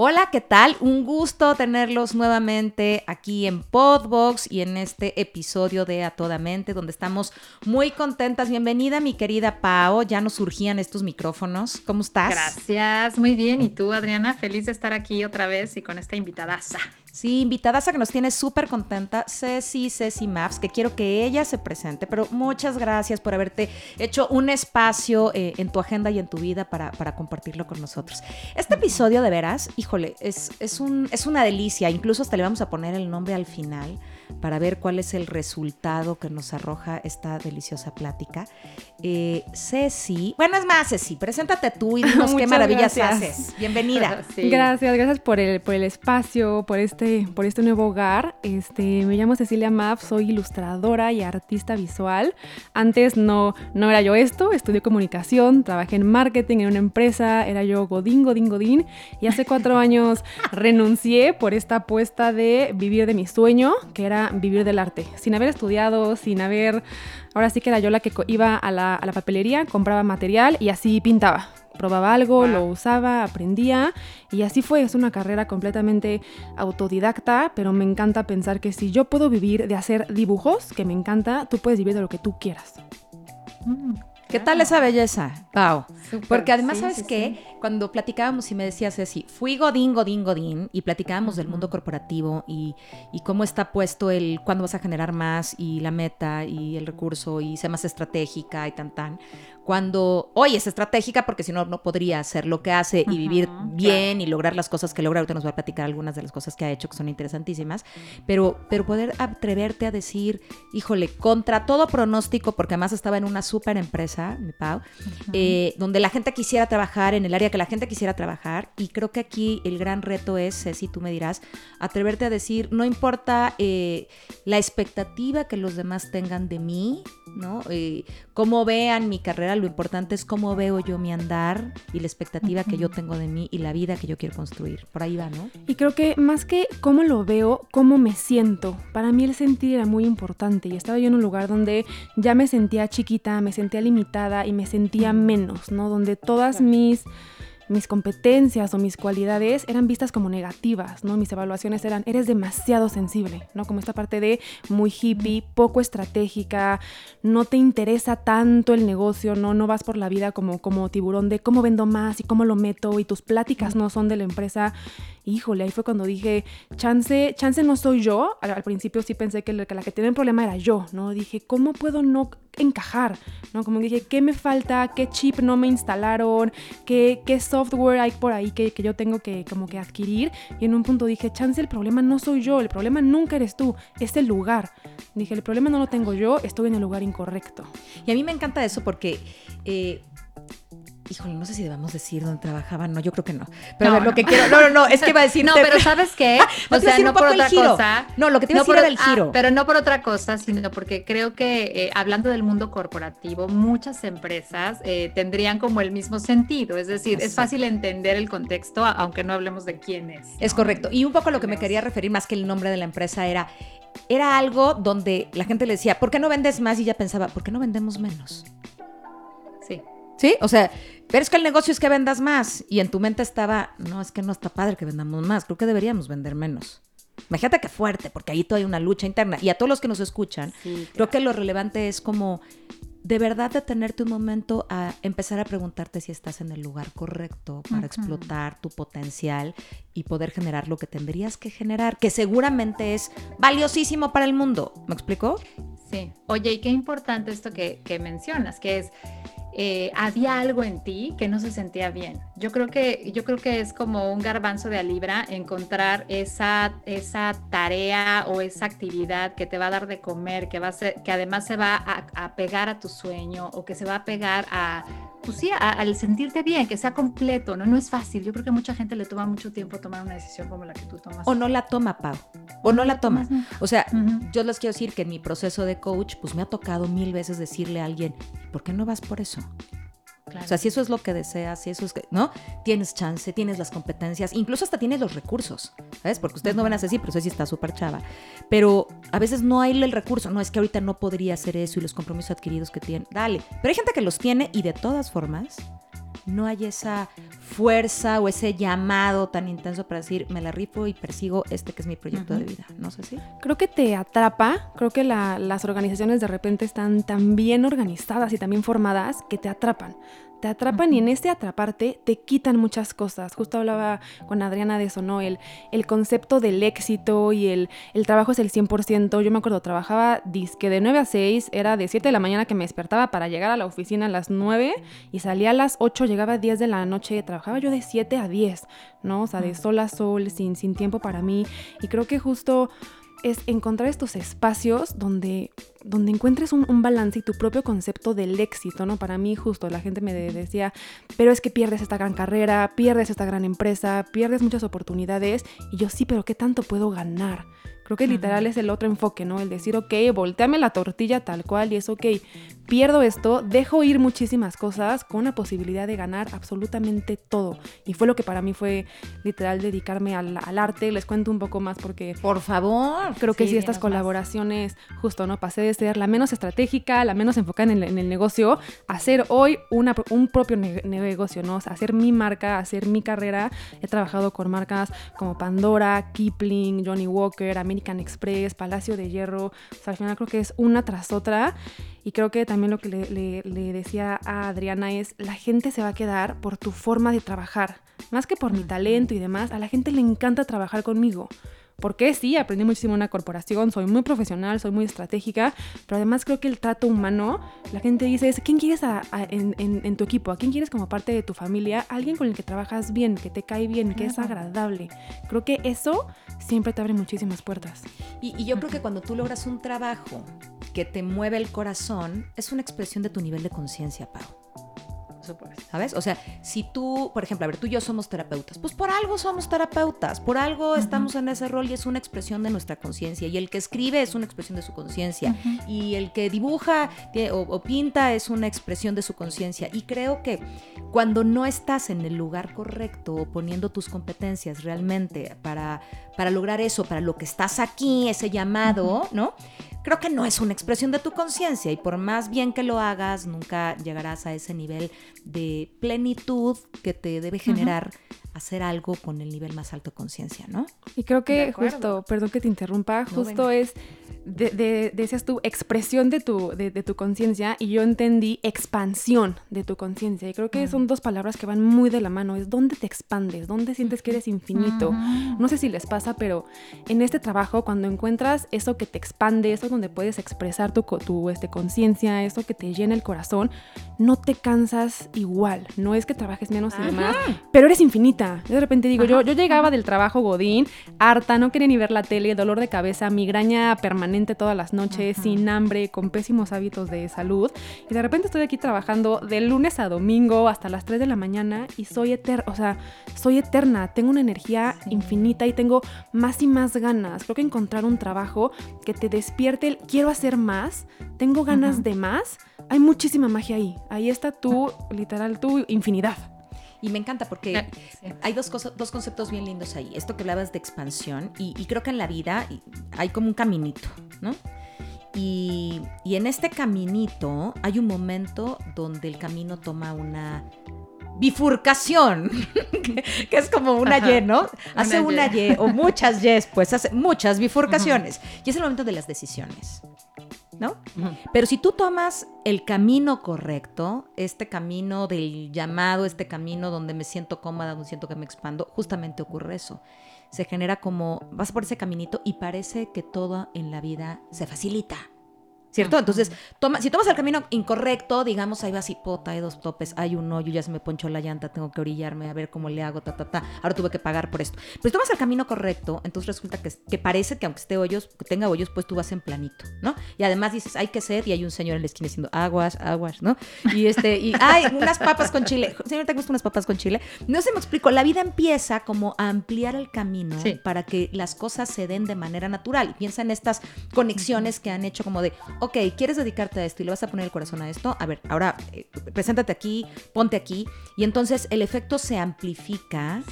Hola, ¿qué tal? Un gusto tenerlos nuevamente aquí en Podbox y en este episodio de A Toda Mente, donde estamos muy contentas. Bienvenida, mi querida Pao. Ya nos surgían estos micrófonos. ¿Cómo estás? Gracias, muy bien. ¿Y tú, Adriana? Feliz de estar aquí otra vez y con esta invitadaza. Sí, invitada a que nos tiene súper contenta, Ceci, Ceci Maps, que quiero que ella se presente, pero muchas gracias por haberte hecho un espacio eh, en tu agenda y en tu vida para, para, compartirlo con nosotros. Este episodio de veras, híjole, es, es, un, es una delicia, incluso hasta le vamos a poner el nombre al final para ver cuál es el resultado que nos arroja esta deliciosa plática. Eh, Ceci, bueno, es más, Ceci, preséntate tú y dinos qué maravillas haces. Bienvenida. Gracias, gracias por el, por el espacio, por este, por este nuevo hogar. Este, me llamo Cecilia Maff, soy ilustradora y artista visual. Antes no, no era yo esto, estudié comunicación, trabajé en marketing en una empresa, era yo Godín, Godín, Godín, y hace cuatro años renuncié por esta apuesta de vivir de mi sueño, que era vivir del arte, sin haber estudiado, sin haber... Ahora sí que era yo la que iba a la, papelería, compraba material y así pintaba probaba algo, lo usaba, aprendía y así fue. Es una carrera completamente autodidacta, pero me encanta pensar que si yo puedo vivir de hacer dibujos, que me encanta, tú puedes vivir de lo que tú quieras. Mm. ¿Qué tal esa belleza, Pau? Porque además, ¿sabes qué? Cuando platicábamos y me decías así, fui Godín, Godín, Godín, y platicábamos del mundo corporativo y, y, cómo está puesto el cuándo vas a generar más y la meta y el recurso y ser más estratégica y tan tan cuando hoy es estratégica porque si no, no podría hacer lo que hace y vivir bien y lograr las cosas que logra. Ahorita nos va a platicar algunas de las cosas que ha hecho que son interesantísimas, pero, pero poder atreverte a decir, híjole, contra todo pronóstico, porque además estaba en una súper empresa, mi Pau, eh, donde la gente quisiera trabajar, en el área que la gente quisiera trabajar, y creo que aquí el gran reto es, si tú me dirás, atreverte a decir, no importa eh, la expectativa que los demás tengan de mí, ¿no? Eh, cómo vean mi carrera, lo importante es cómo veo yo mi andar y la expectativa que yo tengo de mí y la vida que yo quiero construir. Por ahí va, ¿no? Y creo que más que cómo lo veo, cómo me siento. Para mí el sentir era muy importante y estaba yo en un lugar donde ya me sentía chiquita, me sentía limitada y me sentía menos, ¿no? Donde todas mis mis competencias o mis cualidades eran vistas como negativas, ¿no? Mis evaluaciones eran, eres demasiado sensible, ¿no? Como esta parte de muy hippie, poco estratégica, no te interesa tanto el negocio, ¿no? No vas por la vida como, como tiburón de cómo vendo más y cómo lo meto y tus pláticas no son de la empresa híjole, ahí fue cuando dije, chance, chance no soy yo. Al, principio sí pensé que la, que tenía el problema era yo, ¿no? Dije, ¿cómo puedo no encajar? ¿No? Como dije, ¿qué me falta? ¿Qué chip no me instalaron? ¿Qué, software hay por ahí que, que, yo tengo que como que adquirir? Y en un punto dije, chance, el problema no soy yo, el problema nunca eres tú, es el lugar. Dije, el problema no lo tengo yo, estoy en el lugar incorrecto. Y a mí me encanta eso porque... Eh, híjole, no sé si debemos decir dónde trabajaba, no, yo creo que no. Pero a ver, lo que quiero, no, no, no, es que iba a decir. No, pero ¿sabes qué? o sea, no por otra cosa. No, lo que te iba a decir era el giro. pero no por otra cosa, sino porque creo que eh, hablando del mundo corporativo, muchas empresas eh, tendrían como el mismo sentido. Es decir, es fácil entender el contexto, aunque no hablemos de quién es. Es correcto. Y un poco lo que me quería referir, más que el nombre de la empresa, era era algo donde la gente le decía, ¿por qué no vendes más? Y ella pensaba, ¿por qué no vendemos menos? Sí. ¿Sí? O sea, pero es que el negocio es que vendas más. Y en tu mente estaba, no, es que no está padre que vendamos más. Creo que deberíamos vender menos. Imagínate que fuerte, porque ahí todavía hay una lucha interna. Y a todos los que nos escuchan, creo que lo relevante es como de verdad detenerte un momento a empezar a preguntarte si estás en el lugar correcto para explotar tu potencial y poder generar lo que tendrías que generar, que seguramente es valiosísimo para el mundo. ¿Me explico? Sí. Oye, y qué importante esto que, que mencionas, que es eh, había algo en ti que no se sentía bien. Yo creo que, yo creo que es como un garbanzo de a libra encontrar esa, esa tarea o esa actividad que te va a dar de comer, que, va a ser, que además se va a, a pegar a tu sueño o que se va a pegar a pues sí, al sentirte bien, que sea completo, ¿no? No es fácil. Yo creo que a mucha gente le toma mucho tiempo tomar una decisión como la que tú tomas. O no la toma, Pau. O no la toma. O sea, yo les quiero decir que en mi proceso de coach, pues me ha tocado mil veces decirle a alguien, ¿por qué no vas por eso? O sea, si eso es lo que deseas, si eso es que, ¿no? Tienes chance, tienes las competencias, incluso hasta tienes los recursos, ¿sabes? Porque ustedes no van a decir, pero sí está súper chava. Pero a veces no hay el recurso, no, es que ahorita no podría hacer eso y los compromisos adquiridos que tiene. Dale. Pero hay gente que los tiene y de todas formas no hay esa fuerza o ese llamado tan intenso para decir, me la rifo y persigo este que es mi proyecto de vida. No sé si. Creo que te atrapa, creo que las organizaciones de repente están tan bien organizadas y tan bien formadas que te atrapan te atrapan y en este atraparte te quitan muchas cosas. Justo hablaba con Adriana de eso, ¿no? El, el concepto del éxito y el, el trabajo es el 100%. Yo me acuerdo, trabajaba disque de 9 a 6, era de 7 de la mañana que me despertaba para llegar a la oficina a las 9 y salía a las 8, llegaba a 10 de la noche, trabajaba yo de 7 a 10, ¿no? O sea, de sol a sol, sin, sin tiempo para mí. Y creo que justo es encontrar estos espacios donde, donde encuentres un, balance y tu propio concepto del éxito, ¿no? Para mí justo la gente me decía, pero es que pierdes esta gran carrera, pierdes esta gran empresa, pierdes muchas oportunidades y yo sí, pero ¿qué tanto puedo ganar? Creo que literal es el otro enfoque, ¿no? El decir, ok, volteame la tortilla tal cual y es, ok, pierdo esto, dejo ir muchísimas cosas con la posibilidad de ganar absolutamente todo. Y fue lo que para mí fue literal dedicarme al, arte. Les cuento un poco más porque... Por favor. Creo que sí, estas colaboraciones, justo, ¿no? Pasé de ser la menos estratégica, la menos enfocada en el, negocio, a ser hoy una, un propio negocio, ¿no? O sea, hacer mi marca, hacer mi carrera. He trabajado con marcas como Pandora, Kipling, Johnny Walker, American Express, Palacio de Hierro. O sea, al final creo que es una tras otra. Y creo que también lo que le, decía a Adriana es, la gente se va a quedar por tu forma de trabajar. Más que por mi talento y demás, a la gente le encanta trabajar conmigo. Porque sí, aprendí muchísimo en una corporación, soy muy profesional, soy muy estratégica, pero además creo que el trato humano, la gente dice, es, ¿quién quieres en, tu equipo? ¿A quién quieres como parte de tu familia? Alguien con el que trabajas bien, que te cae bien, que es agradable. Creo que eso siempre te abre muchísimas puertas. Y, y yo creo que cuando tú logras un trabajo que te mueve el corazón, es una expresión de tu nivel de conciencia, Pau. ¿Sabes? O sea, si tú, por ejemplo, a ver, tú y yo somos terapeutas, pues por algo somos terapeutas, por algo estamos en ese rol y es una expresión de nuestra conciencia. Y el que escribe es una expresión de su conciencia. Y el que dibuja o, pinta es una expresión de su conciencia. Y creo que cuando no estás en el lugar correcto, poniendo tus competencias realmente para, para lograr eso, para lo que estás aquí, ese llamado, ¿no? Creo que no es una expresión de tu conciencia y por más bien que lo hagas, nunca llegarás a ese nivel de plenitud que te debe generar hacer algo con el nivel más alto de conciencia, ¿no? Y creo que justo, perdón que te interrumpa, justo es de, decías tú, expresión de tu, de, tu conciencia y yo entendí expansión de tu conciencia. Y creo que son dos palabras que van muy de la mano. Es dónde te expandes, dónde sientes que eres infinito. No sé si les pasa, pero en este trabajo, cuando encuentras eso que te expande, eso donde puedes expresar tu, tu este, conciencia, eso que te llena el corazón, no te cansas igual. No es que trabajes menos y demás, pero eres infinita. de repente digo, yo, yo llegaba del trabajo Godín, harta, no quería ni ver la tele, dolor de cabeza, migraña permanente todas las noches, sin hambre, con pésimos hábitos de salud. Y de repente estoy aquí trabajando de lunes a domingo hasta las 3 de la mañana y soy eterna, o sea, soy eterna, tengo una energía infinita y tengo más y más ganas. Creo que encontrar un trabajo que te despierte el quiero hacer más, tengo ganas de más, hay muchísima magia ahí. Ahí está tu, literal, tu infinidad. Y me encanta porque hay dos, cosas, dos conceptos bien lindos ahí. Esto que hablabas de expansión y, creo que en la vida hay como un caminito, ¿no? Y, en este caminito hay un momento donde el camino toma una bifurcación, que, es como una Y, ¿no? Hace una Y. o muchas Y, pues hace muchas bifurcaciones. Y es el momento de las decisiones. ¿No? Pero si tú tomas el camino correcto, este camino del llamado, este camino donde me siento cómoda, donde siento que me expando, justamente ocurre eso. Se genera como, vas por ese caminito y parece que todo en la vida se facilita. ¿Cierto? Entonces, toma, si tomas el camino incorrecto, digamos, ahí vas y pota, hay dos topes, hay un hoyo, ya se me ponchó la llanta, tengo que orillarme a ver cómo le hago, ta, ta, ta. Ahora tuve que pagar por esto. Pero si tomas el camino correcto, entonces resulta que, que parece que aunque esté hoyos, que tenga hoyos, pues tú vas en planito, ¿no? Y además dices, hay que ser, y hay un señor en la esquina diciendo, aguas, aguas, ¿no? Y este, y hay unas papas con chile. Señor, ¿te gustan unas papas con chile? No se me explico, la vida empieza como a ampliar el camino para que las cosas se den de manera natural. Y piensa en estas conexiones que han hecho como de, ok, ok, quieres dedicarte a esto y le vas a poner el corazón a esto, a ver, ahora eh, preséntate aquí, ponte aquí, y entonces el efecto se amplifica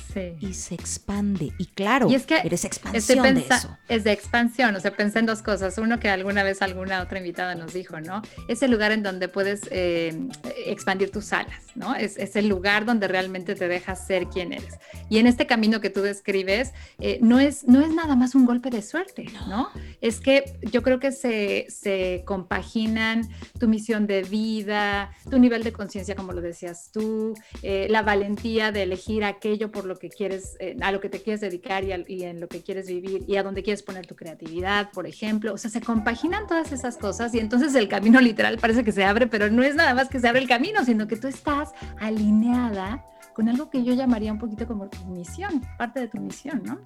y se expande. Y claro, y es que eres expansión de eso. Es de expansión, o sea, pensé en dos cosas. Uno que alguna vez alguna otra invitada nos dijo, ¿no? Es el lugar en donde puedes eh, expandir tus alas, ¿no? Es, es, el lugar donde realmente te dejas ser quien eres. Y en este camino que tú describes, eh, no, es, no es nada más un golpe de suerte, ¿no? Es que yo creo que se, se compaginan tu misión de vida, tu nivel de conciencia, como lo decías tú, eh, la valentía de elegir aquello por lo que quieres, eh, a lo que te quieres dedicar y, y, en lo que quieres vivir y a donde quieres poner tu creatividad, por ejemplo. O sea, se compaginan todas esas cosas y entonces el camino literal parece que se abre, pero no es nada más que se abre el camino, sino que tú estás alineada con algo que yo llamaría un poquito como tu misión, parte de tu misión, ¿no?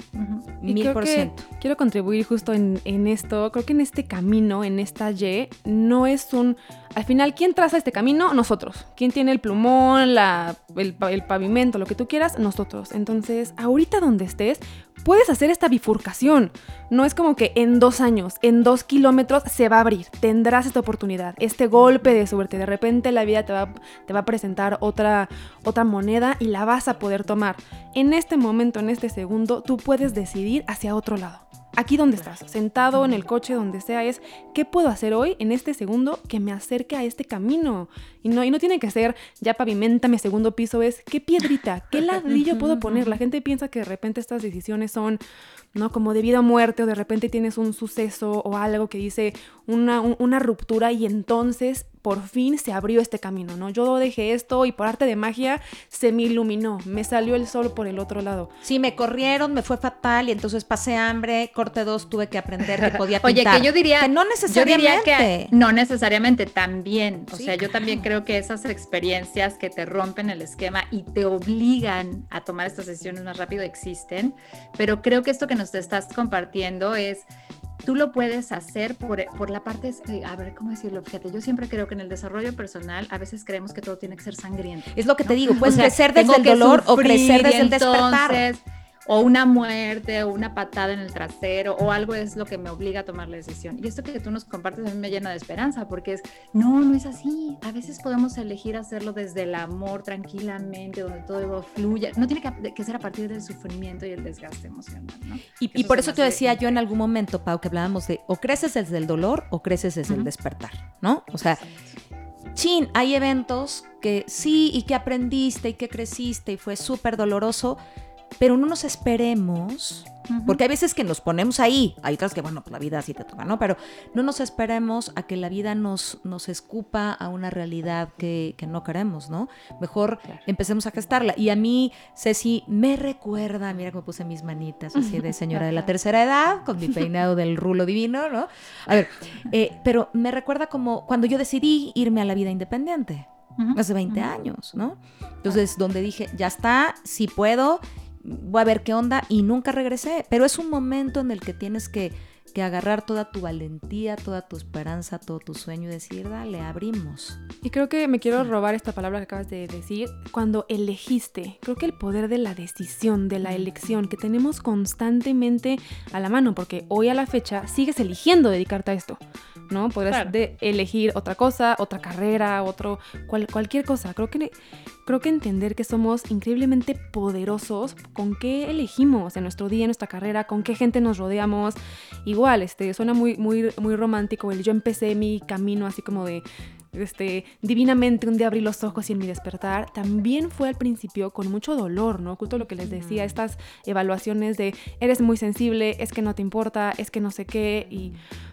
Mil por ciento. Quiero contribuir justo en, en, esto. Creo que en este camino, en esta Y, no es un. Al final, ¿quién traza este camino? Nosotros. ¿Quién tiene el plumón, la, el, el pavimento, lo que tú quieras? Nosotros. Entonces, ahorita donde estés, puedes hacer esta bifurcación. No es como que en dos años, en dos kilómetros se va a abrir. Tendrás esta oportunidad, este golpe de suerte. De repente la vida te va, te va a presentar otra, otra moneda y la vas a poder tomar. En este momento, en este segundo, tú puedes decidir hacia otro lado aquí donde estás, sentado en el coche, donde sea, es qué puedo hacer hoy en este segundo que me acerque a este camino. Y no, y no tiene que ser ya pavimenta mi segundo piso, es qué piedrita, qué ladrillo puedo poner. La gente piensa que de repente estas decisiones son ¿no? Como de vida o muerte, o de repente tienes un suceso o algo que dice una, una ruptura y entonces por fin se abrió este camino, ¿no? Yo dejé esto y por arte de magia se me iluminó, me salió el sol por el otro lado. Sí, me corrieron, me fue fatal y entonces pasé hambre, corte dos, tuve que aprender que podía pintar. Oye, que yo diría... Que no necesariamente. no necesariamente, también. O sea, yo también creo que esas experiencias que te rompen el esquema y te obligan a tomar estas decisiones más rápido existen, pero creo que esto que nos estás compartiendo es tú lo puedes hacer por, por, la parte, eh, a ver, ¿cómo decirlo? Fíjate, yo siempre creo que en el desarrollo personal a veces creemos que todo tiene que ser sangriento. Es lo que te digo, puedes crecer desde el dolor o crecer desde el despertar o una muerte, o una patada en el trasero, o algo es lo que me obliga a tomar la decisión. Y esto que tú nos compartes a mí me llena de esperanza, porque es, no, no es así. A veces podemos elegir hacerlo desde el amor, tranquilamente, donde todo fluya. No tiene que, ser a partir del sufrimiento y el desgaste emocional. ¿no? Y, por eso te decía yo en algún momento, Pau, que hablábamos de o creces desde el dolor o creces desde el despertar, ¿no? O sea, chin, hay eventos que sí y que aprendiste y que creciste y fue súper doloroso pero no nos esperemos, porque hay veces que nos ponemos ahí, hay otras que, bueno, pues la vida así te toca, ¿no? Pero no nos esperemos a que la vida nos, nos escupa a una realidad que, que no queremos, ¿no? Mejor empecemos a gestarla. Y a mí, Ceci, me recuerda, mira cómo puse mis manitas así de señora de la tercera edad, con mi peinado del rulo divino, ¿no? A ver, eh, pero me recuerda como cuando yo decidí irme a la vida independiente. Hace 20 años, ¿no? Entonces, donde dije, ya está, si puedo, voy a ver qué onda y nunca regresé. Pero es un momento en el que tienes que, que agarrar toda tu valentía, toda tu esperanza, todo tu sueño y decir, dale, abrimos. Y creo que me quiero robar esta palabra que acabas de decir, cuando elegiste, creo que el poder de la decisión, de la elección que tenemos constantemente a la mano, porque hoy a la fecha sigues eligiendo dedicarte a esto. ¿No? De elegir otra cosa, otra carrera, otro, cualquier cosa. Creo que creo que entender que somos increíblemente poderosos con qué elegimos en nuestro día, en nuestra carrera, con qué gente nos rodeamos. Igual, este, suena muy, muy, muy romántico el yo empecé mi camino así como de este, divinamente un día abrí los ojos y en mi despertar, también fue al principio con mucho dolor, ¿no? Justo lo que les decía, estas evaluaciones de eres muy sensible, es que no te importa, es que no sé qué, y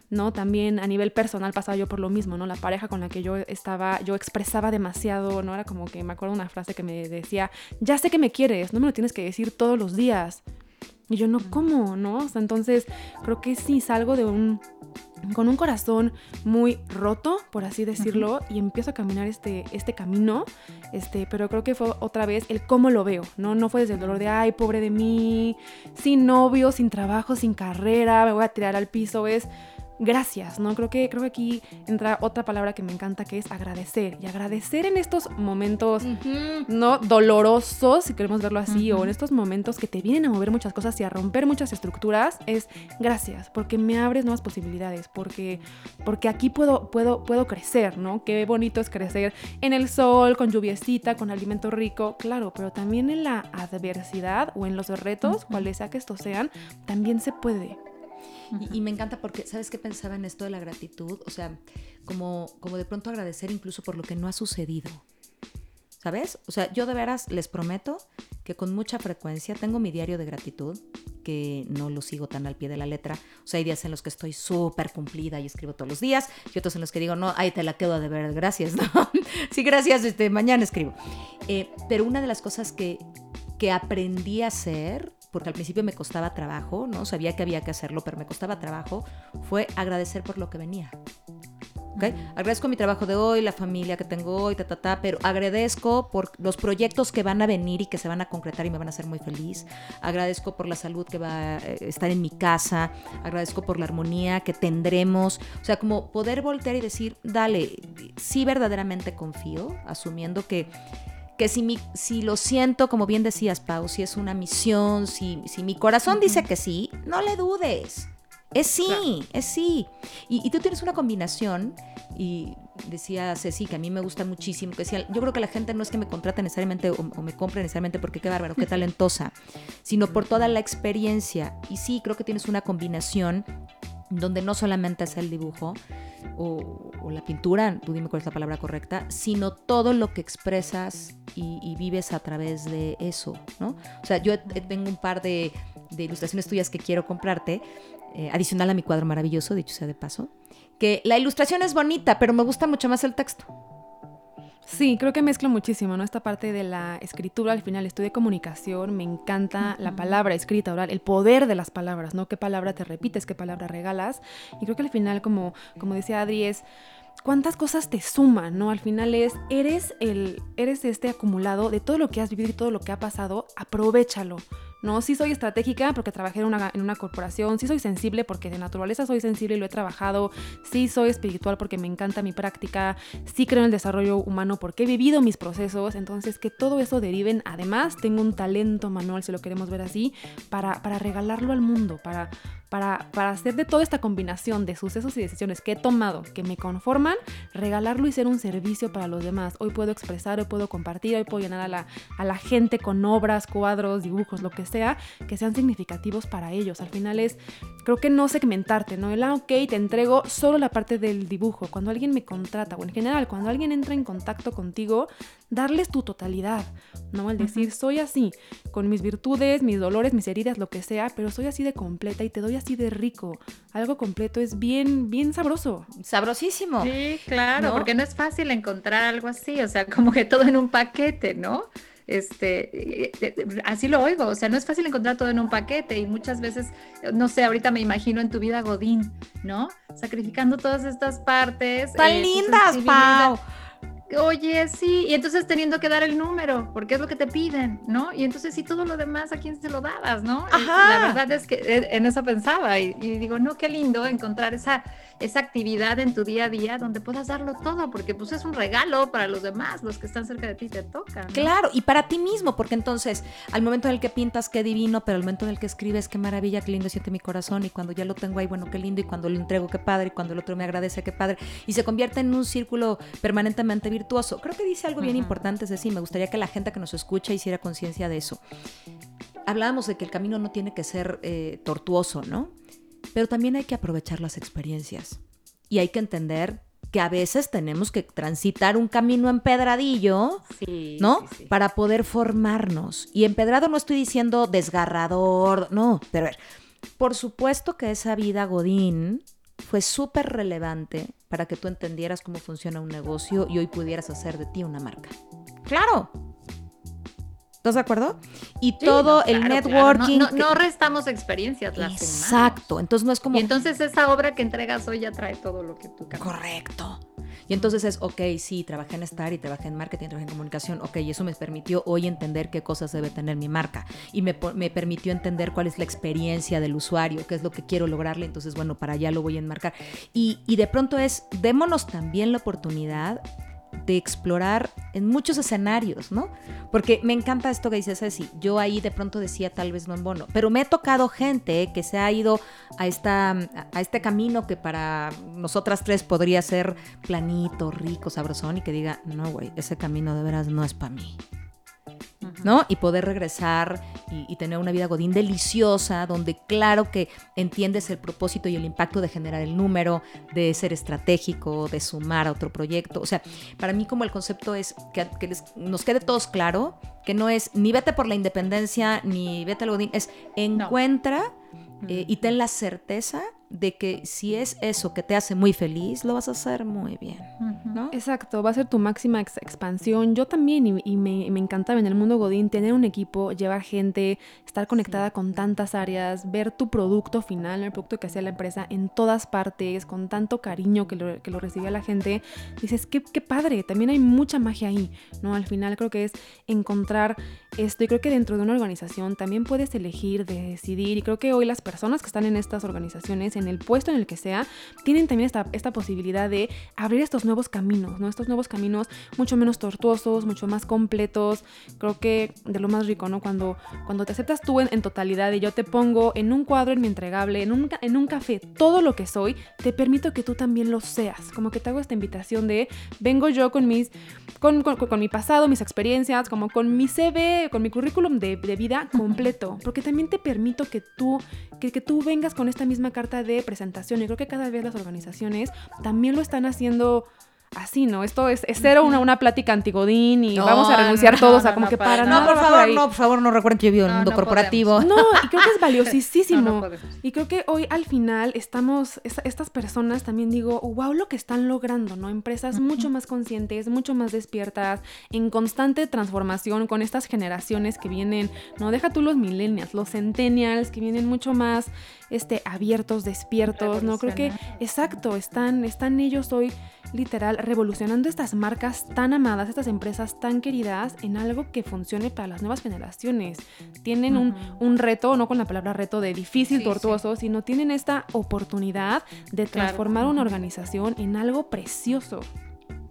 ¿no? También a nivel personal pasaba yo por lo mismo, ¿no? La pareja con la que yo estaba, yo expresaba demasiado, ¿no? Era como que me acuerdo una frase que me decía, ya sé que me quieres, no me lo tienes que decir todos los días. Y yo no, ¿cómo? ¿No? O sea, entonces creo que sí salgo de un con un corazón muy roto, por así decirlo, y empiezo a caminar este, este camino, este, pero creo que fue otra vez el cómo lo veo, ¿no? No fue desde el dolor de, ay, pobre de mí, sin novio, sin trabajo, sin carrera, me voy a tirar al piso, es gracias, ¿no? Creo que, creo que aquí entra otra palabra que me encanta que es agradecer. Y agradecer en estos momentos, ¿no? Dolorosos, si queremos verlo así, o en estos momentos que te vienen a mover muchas cosas y a romper muchas estructuras, es gracias, porque me abres nuevas posibilidades, porque, porque aquí puedo, puedo, puedo crecer, ¿no? Qué bonito es crecer en el sol, con lluviecita, con alimento rico, claro, pero también en la adversidad o en los retos, cuales sea que estos sean, también se puede. Y, me encanta porque, ¿sabes qué pensaba en esto de la gratitud? O sea, como, como de pronto agradecer incluso por lo que no ha sucedido. ¿Sabes? O sea, yo de veras les prometo que con mucha frecuencia tengo mi diario de gratitud, que no lo sigo tan al pie de la letra. O sea, hay días en los que estoy súper cumplida y escribo todos los días, y otros en los que digo, no, ahí te la quedo de ver, gracias, ¿no? sí, gracias, este, mañana escribo. Eh, pero una de las cosas que, que aprendí a hacer porque al principio me costaba trabajo, ¿no? Sabía que había que hacerlo, pero me costaba trabajo, fue agradecer por lo que venía. ¿Okay? Agradezco mi trabajo de hoy, la familia que tengo hoy, ta, ta, ta, pero agradezco por los proyectos que van a venir y que se van a concretar y me van a hacer muy feliz. Agradezco por la salud que va a eh, estar en mi casa. Agradezco por la armonía que tendremos. O sea, como poder voltear y decir, dale, sí verdaderamente confío, asumiendo que que si, mi, si lo siento, como bien decías, Pau, si es una misión, si, si mi corazón dice que sí, no le dudes. Es sí, es sí. Y, tú tienes una combinación, y decía Ceci, que a mí me gusta muchísimo, que decía, yo creo que la gente no es que me contrate necesariamente o, me compre necesariamente porque qué bárbaro, qué talentosa, sino por toda la experiencia. Y sí, creo que tienes una combinación donde no solamente es el dibujo o, la pintura, tú dime cuál es la palabra correcta, sino todo lo que expresas y, vives a través de eso, ¿no? O sea, yo tengo un par de, ilustraciones tuyas que quiero comprarte, eh, adicional a mi cuadro maravilloso, dicho sea de paso, que la ilustración es bonita, pero me gusta mucho más el texto. Sí, creo que mezclo muchísimo, ¿no? Esta parte de la escritura, al final estudié comunicación, me encanta la palabra escrita oral, el poder de las palabras, ¿no? ¿Qué palabra te repites, qué palabra regalas? Y creo que al final, como, como decía Adri, es cuántas cosas te suman, ¿no? Al final es, eres el, eres este acumulado de todo lo que has vivido y todo lo que ha pasado, aprovechalo. ¿No? Sí soy estratégica porque trabajé en una, en una corporación, sí soy sensible porque de naturaleza soy sensible y lo he trabajado, sí soy espiritual porque me encanta mi práctica, sí creo en el desarrollo humano porque he vivido mis procesos, entonces que todo eso deriven, además tengo un talento manual, si lo queremos ver así, para, para regalarlo al mundo, para, para, para, hacer de toda esta combinación de sucesos y decisiones que he tomado, que me conforman, regalarlo y ser un servicio para los demás. Hoy puedo expresar, hoy puedo compartir, hoy puedo llenar a la, a la gente con obras, cuadros, dibujos, lo que sea, que sean significativos para ellos. Al final es, creo que no segmentarte, ¿no? El, ah, ok, te entrego solo la parte del dibujo. Cuando alguien me contrata, o en general, cuando alguien entra en contacto contigo, darles tu totalidad, ¿no? El decir, soy así, con mis virtudes, mis dolores, mis heridas, lo que sea, pero soy así de completa y te doy así de rico. Algo completo es bien, bien sabroso. Sabrosísimo. Sí, claro, porque no es fácil encontrar algo así, o sea, como que todo en un paquete, ¿no? este, eh, eh, así lo oigo, o sea, no es fácil encontrar todo en un paquete y muchas veces, no sé, ahorita me imagino en tu vida Godín, ¿no? Sacrificando todas estas partes. Tan eh, lindas, Pau oye, sí, y entonces teniendo que dar el número, porque es lo que te piden, ¿no? Y entonces sí, todo lo demás, ¿a quién se lo dabas, no? Ajá. La verdad es que eh, en eso pensaba y, digo, no, qué lindo encontrar esa, esa actividad en tu día a día donde puedas darlo todo, porque pues es un regalo para los demás, los que están cerca de ti te tocan. Claro, y para ti mismo, porque entonces al momento en el que pintas, qué divino, pero al momento en el que escribes, qué maravilla, qué lindo siente mi corazón, y cuando ya lo tengo ahí, bueno, qué lindo, y cuando lo entrego, qué padre, y cuando el otro me agradece, qué padre, y se convierte en un círculo permanentemente virtuoso. Creo que dice algo bien importante, es decir, me gustaría que la gente que nos escucha hiciera conciencia de eso. Hablábamos de que el camino no tiene que ser eh, tortuoso, ¿no? Pero también hay que aprovechar las experiencias. Y hay que entender que a veces tenemos que transitar un camino empedradillo, ¿no? Para poder formarnos. Y empedrado no estoy diciendo desgarrador, no, pero a ver, por supuesto que esa vida Godín fue súper relevante para que tú entendieras cómo funciona un negocio y hoy pudieras hacer de ti una marca. Claro. ¿Estás de acuerdo? Y todo el networking. No, restamos experiencias, las Exacto. Entonces no es como. Y entonces esa obra que entregas hoy ya trae todo lo que tú Correcto. Y entonces es, ok, sí, trabajé en Star y trabajé en marketing, trabajé en comunicación, ok, y eso me permitió hoy entender qué cosas debe tener mi marca y me, me permitió entender cuál es la experiencia del usuario, qué es lo que quiero lograrle, entonces bueno, para allá lo voy a enmarcar. Y, y de pronto es, démonos también la oportunidad de explorar en muchos escenarios, ¿no? Porque me encanta esto que dices, Ceci. Yo ahí de pronto decía tal vez no en bono, pero me he tocado gente que se ha ido a, esta, a este camino que para nosotras tres podría ser planito, rico, sabrosón y que diga, no, güey, ese camino de veras no es para mí. ¿No? Y poder regresar y, tener una vida godín deliciosa, donde claro que entiendes el propósito y el impacto de generar el número, de ser estratégico, de sumar a otro proyecto. O sea, para mí como el concepto es que, nos quede todos claro que no es ni vete por la independencia, ni vete al godín, es encuentra eh, y ten la certeza de que si es eso que te hace muy feliz, lo vas a hacer muy bien, ¿no? Exacto, va a ser tu máxima expansión. Yo también, y, me, me, encantaba en el mundo Godín tener un equipo, llevar gente, estar conectada con tantas áreas, ver tu producto final, el producto que hacía la empresa en todas partes, con tanto cariño que lo, que lo recibía la gente. Dices, qué, qué padre, también hay mucha magia ahí, ¿no? Al final creo que es encontrar esto, y creo que dentro de una organización también puedes elegir, decidir, y creo que hoy las personas que están en estas organizaciones, en el puesto en el que sea, tienen también esta, esta posibilidad de abrir estos nuevos caminos, ¿no? Estos nuevos caminos mucho menos tortuosos, mucho más completos. Creo que de lo más rico, ¿no? Cuando, cuando te aceptas tú en, totalidad y yo te pongo en un cuadro en mi entregable, en un, en un café, todo lo que soy, te permito que tú también lo seas. Como que te hago esta invitación de vengo yo con mis, con, con, mi pasado, mis experiencias, como con mi CV, con mi currículum de, de vida completo. Porque también te permito que tú, que, que tú vengas con esta misma carta de presentación. Y creo que cada vez las organizaciones también lo están haciendo así, ¿no? Esto es, cero una, una plática antigodín y vamos a renunciar todos a como que para no, por favor, no, por favor, no recuerden que yo vivo en el mundo corporativo. No, y creo que es valiosísimo. y creo que hoy al final estamos, estas personas también digo, wow, lo que están logrando, ¿no? Empresas mucho más conscientes, mucho más despiertas, en constante transformación con estas generaciones que vienen, no, deja tú los millennials, los centennials que vienen mucho más este, abiertos, despiertos, ¿no? Creo que, exacto, están, están ellos hoy literal revolucionando estas marcas tan amadas, estas empresas tan queridas en algo que funcione para las nuevas generaciones. Tienen un, reto, no con la palabra reto de difícil, tortuoso, sino tienen esta oportunidad de transformar una organización en algo precioso.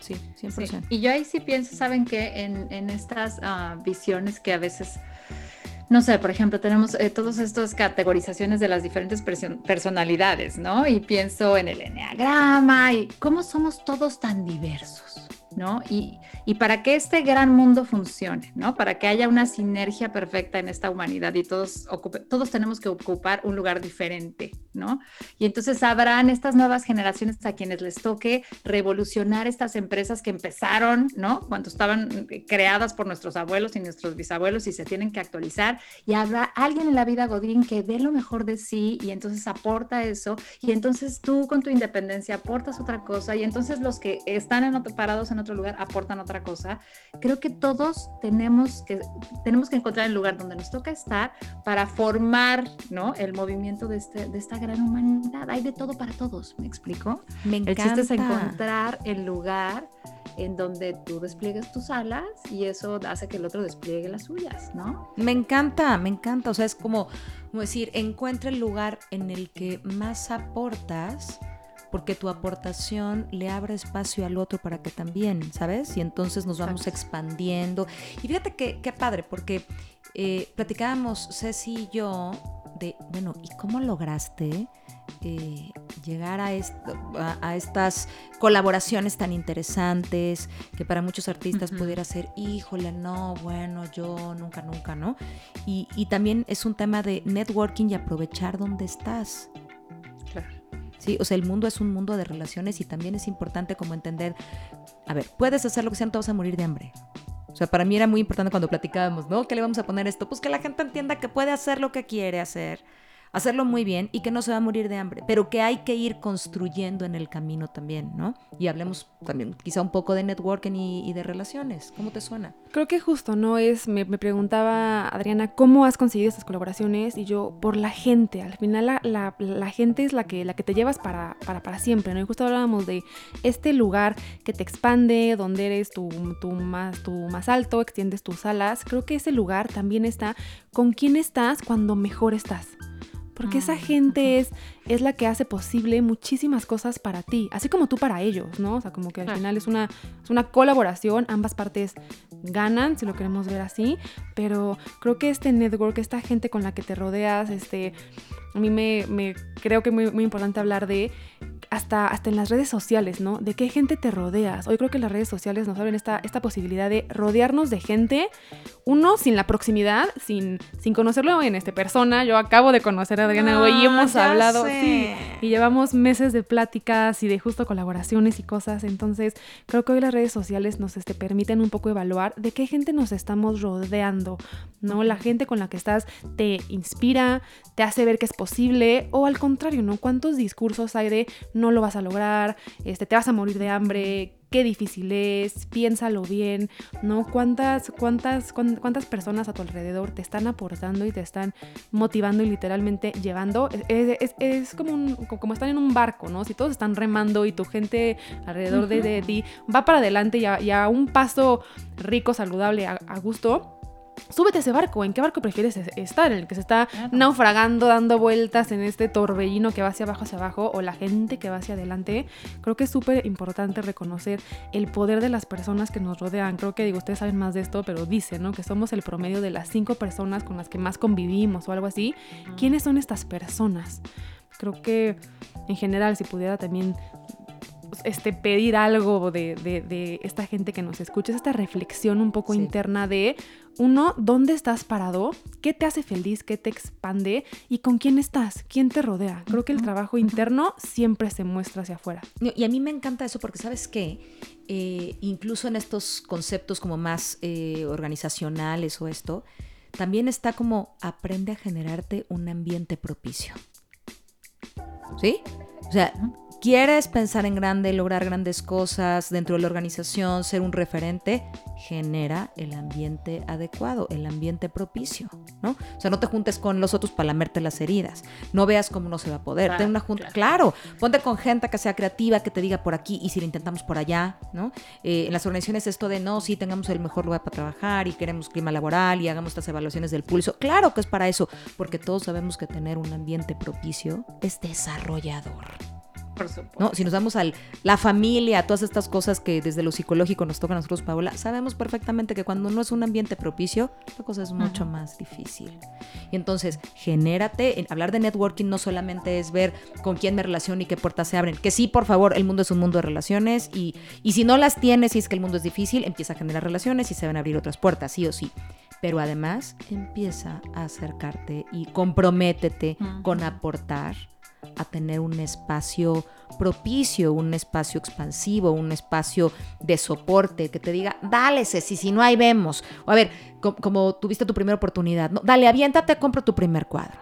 Sí, 100%. Y yo ahí sí pienso, ¿saben qué? En, estas ah, visiones que a veces no sé, por ejemplo, tenemos eh, todas estas categorizaciones de las diferentes personalidades, ¿no? Y pienso en el enneagrama y cómo somos todos tan diversos. ¿No? Y, para que este gran mundo funcione, ¿no? Para que haya una sinergia perfecta en esta humanidad y todos, todos tenemos que ocupar un lugar diferente, ¿no? Y entonces habrán estas nuevas generaciones a quienes les toque revolucionar estas empresas que empezaron, ¿no? Cuando estaban creadas por nuestros abuelos y nuestros bisabuelos y se tienen que actualizar. Y habrá alguien en la vida Godín que dé lo mejor de sí y entonces aporta eso. Y entonces tú con tu independencia aportas otra cosa. Y entonces los que están en parados en otro lugar aportan otra cosa. Creo que todos tenemos que, tenemos que encontrar el lugar donde nos toca estar para formar ¿no? el movimiento de, este, de esta gran humanidad. Hay de todo para todos, ¿me explico? Me encanta. El chiste es encontrar el lugar en donde tú despliegues tus alas y eso hace que el otro despliegue las suyas, ¿no? Me encanta, me encanta. O sea, es como, como decir, encuentra el lugar en el que más aportas porque tu aportación le abre espacio al otro para que también, ¿sabes? Y entonces nos vamos expandiendo. Y fíjate que, qué padre, porque eh, platicábamos Ceci y yo de, bueno, ¿y cómo lograste eh, llegar a, esto, a, estas colaboraciones tan interesantes que para muchos artistas pudiera ser, híjole, no, bueno, yo nunca, nunca, ¿no? Y, y también es un tema de networking y aprovechar dónde estás. ¿Sí? O sea, el mundo es un mundo de relaciones y también es importante como entender, a ver, puedes hacer lo que sea, no te vas a morir de hambre. O sea, para mí era muy importante cuando platicábamos, ¿no? ¿Qué le vamos a poner esto? Pues que la gente entienda que puede hacer lo que quiere hacer hacerlo muy bien y que no se va a morir de hambre, pero que hay que ir construyendo en el camino también, ¿no? Y hablemos también quizá un poco de networking y, de relaciones. ¿Cómo te suena? Creo que justo, ¿no? Es, me, preguntaba Adriana, ¿cómo has conseguido estas colaboraciones? Y yo, por la gente. Al final la, la, gente es la que, la que te llevas para, para, para siempre, ¿no? Y justo hablábamos de este lugar que te expande, donde eres tu, tu, más, tu más alto, extiendes tus alas. Creo que ese lugar también está con quién estás cuando mejor estás. Porque esa gente es, es la que hace posible muchísimas cosas para ti, así como tú para ellos, ¿no? O sea, como que al final es una, es una colaboración, ambas partes ganan, si lo queremos ver así, pero creo que este network, esta gente con la que te rodeas, este, a mí me, me creo que es muy, muy importante hablar de hasta, hasta en las redes sociales, ¿no? De qué gente te rodeas. Hoy creo que las redes sociales nos abren esta, esta posibilidad de rodearnos de gente, uno, sin la proximidad, sin, sin conocerlo en este persona. Yo acabo de conocer a Adriana y hemos hablado, sí, y llevamos meses de pláticas y de justo colaboraciones y cosas. Entonces, creo que hoy las redes sociales nos este, permiten un poco evaluar de qué gente nos estamos rodeando, ¿no? La gente con la que estás te inspira, te hace ver que es posible, o al contrario, ¿no? ¿Cuántos discursos hay de no lo vas a lograr, este, te vas a morir de hambre, qué difícil es, piénsalo bien, ¿no? ¿Cuántas, cuántas, cuántas personas a tu alrededor te están aportando y te están motivando y literalmente llevando? Es, como, un, como estar en un barco, ¿no? Si todos están remando y tu gente alrededor de, ti va para adelante y a, un paso rico, saludable, a gusto, súbete a ese barco. ¿En qué barco prefieres estar? ¿En el que se está naufragando, dando vueltas en este torbellino que va hacia abajo, hacia abajo, o la gente que va hacia adelante? Creo que es súper importante reconocer el poder de las personas que nos rodean. Creo que, digo, ustedes saben más de esto, pero dice, ¿no? Que somos el promedio de las cinco personas con las que más convivimos o algo así. ¿Quiénes son estas personas? Creo que en general, si pudiera también este, pedir algo de, esta gente que nos escucha, esta reflexión un poco interna de, uno, ¿dónde estás parado? ¿Qué te hace feliz? ¿Qué te expande? ¿Y con quién estás? ¿Quién te rodea? Creo que el trabajo interno siempre se muestra hacia afuera. Y a mí me encanta eso porque, ¿sabes qué? Eh, incluso en estos conceptos como más eh, organizacionales o esto, también está como aprende a generarte un ambiente propicio. ¿Sí? O sea, quieres pensar en grande, lograr grandes cosas dentro de la organización, ser un referente, genera el ambiente adecuado, el ambiente propicio, ¿no? O sea, no te juntes con los otros para lamerte las heridas, no veas cómo no se va a poder. Ten una junta, claro. ponte con gente que sea creativa, que te diga por aquí y si lo intentamos por allá, ¿no? Eh, en las organizaciones esto de no, sí, tengamos el mejor lugar para trabajar y queremos clima laboral y hagamos estas evaluaciones del pulso. Claro que es para eso, porque todos sabemos que tener un ambiente propicio es desarrollador. ¿No? Si nos vamos a la familia, a todas estas cosas que desde lo psicológico nos tocan a nosotros, Paola, sabemos perfectamente que cuando no es un ambiente propicio, la cosa es mucho más difícil. Y entonces, genérate, hablar de networking no solamente es ver con quién me relaciono y qué puertas se abren, que sí, por favor, el mundo es un mundo de relaciones y, y si no las tienes y es que el mundo es difícil, empieza a generar relaciones y se van a abrir otras puertas, sí o sí pero además empieza a acercarte y comprométete con aportar a tener un espacio propicio, un espacio expansivo, un espacio de soporte, que te diga, dale, Ceci, si no hay vemos. O a ver, como, tuviste tu primera oportunidad, ¿no? dale, aviéntate, compro tu primer cuadro.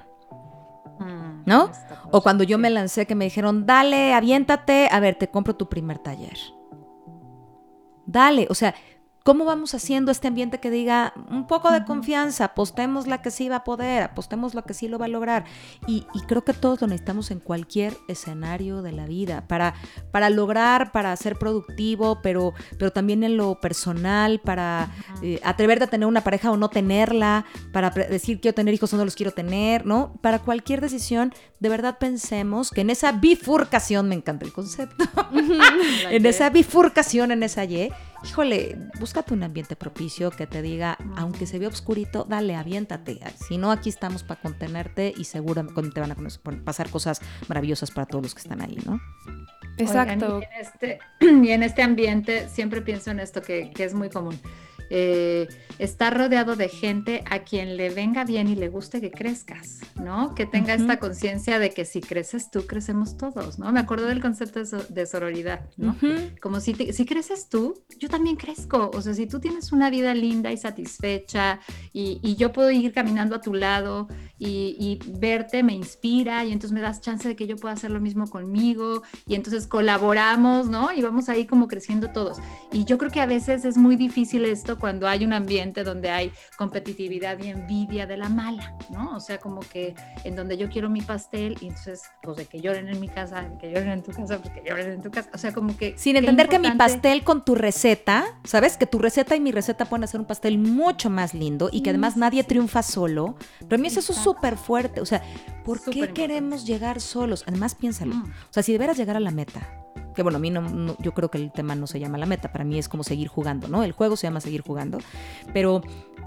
Mm, ¿No? O cuando yo me lancé que me dijeron, dale, aviéntate, a ver, te compro tu primer taller. Dale, o sea, ¿Cómo vamos haciendo este ambiente que diga un poco de confianza? Apostemos la que sí va a poder, apostemos la que sí lo va a lograr. Y, creo que todos lo necesitamos en cualquier escenario de la vida, para, para lograr, para ser productivo, pero, pero también en lo personal, para eh, atreverte a tener una pareja o no tenerla, para decir quiero tener hijos o no los quiero tener, ¿no? Para cualquier decisión, de verdad pensemos que en esa bifurcación, me encanta el concepto, en esa bifurcación, en esa Y, híjole, búscate un ambiente propicio que te diga, aunque se ve oscurito, dale, aviéntate. Si no, aquí estamos para contenerte y seguro te van a pasar cosas maravillosas para todos los que están ahí, ¿no? Exacto. y, en este, y, en este, ambiente siempre pienso en esto que, que es muy común. Eh, estar rodeado de gente a quien le venga bien y le guste que crezcas, ¿no? Que tenga esta conciencia de que si creces tú, crecemos todos, ¿no? Me acuerdo del concepto de, sororidad, ¿no? Como si, si creces tú, yo también crezco. O sea, si tú tienes una vida linda y satisfecha y, yo puedo ir caminando a tu lado y, y, verte me inspira y entonces me das chance de que yo pueda hacer lo mismo conmigo y entonces colaboramos, ¿no? Y vamos ahí como creciendo todos. Y yo creo que a veces es muy difícil esto cuando hay un ambiente donde hay competitividad y envidia de la mala, ¿no? O sea, como que en donde yo quiero mi pastel y entonces, pues de que lloren en mi casa, de que lloren en tu casa, pues que lloren en tu casa. O sea, como que... Sin entender que mi pastel con tu receta, ¿sabes? Que tu receta y mi receta pueden hacer un pastel mucho más lindo y que además nadie triunfa solo. Pero a mí eso es súper fuerte. O sea, ¿por qué queremos llegar solos? Además, piénsalo. O sea, si de veras llegar a la meta, que bueno, a mí no, yo creo que el tema no se llama la meta, para mí es como seguir jugando, ¿no? El juego se llama seguir jugando, pero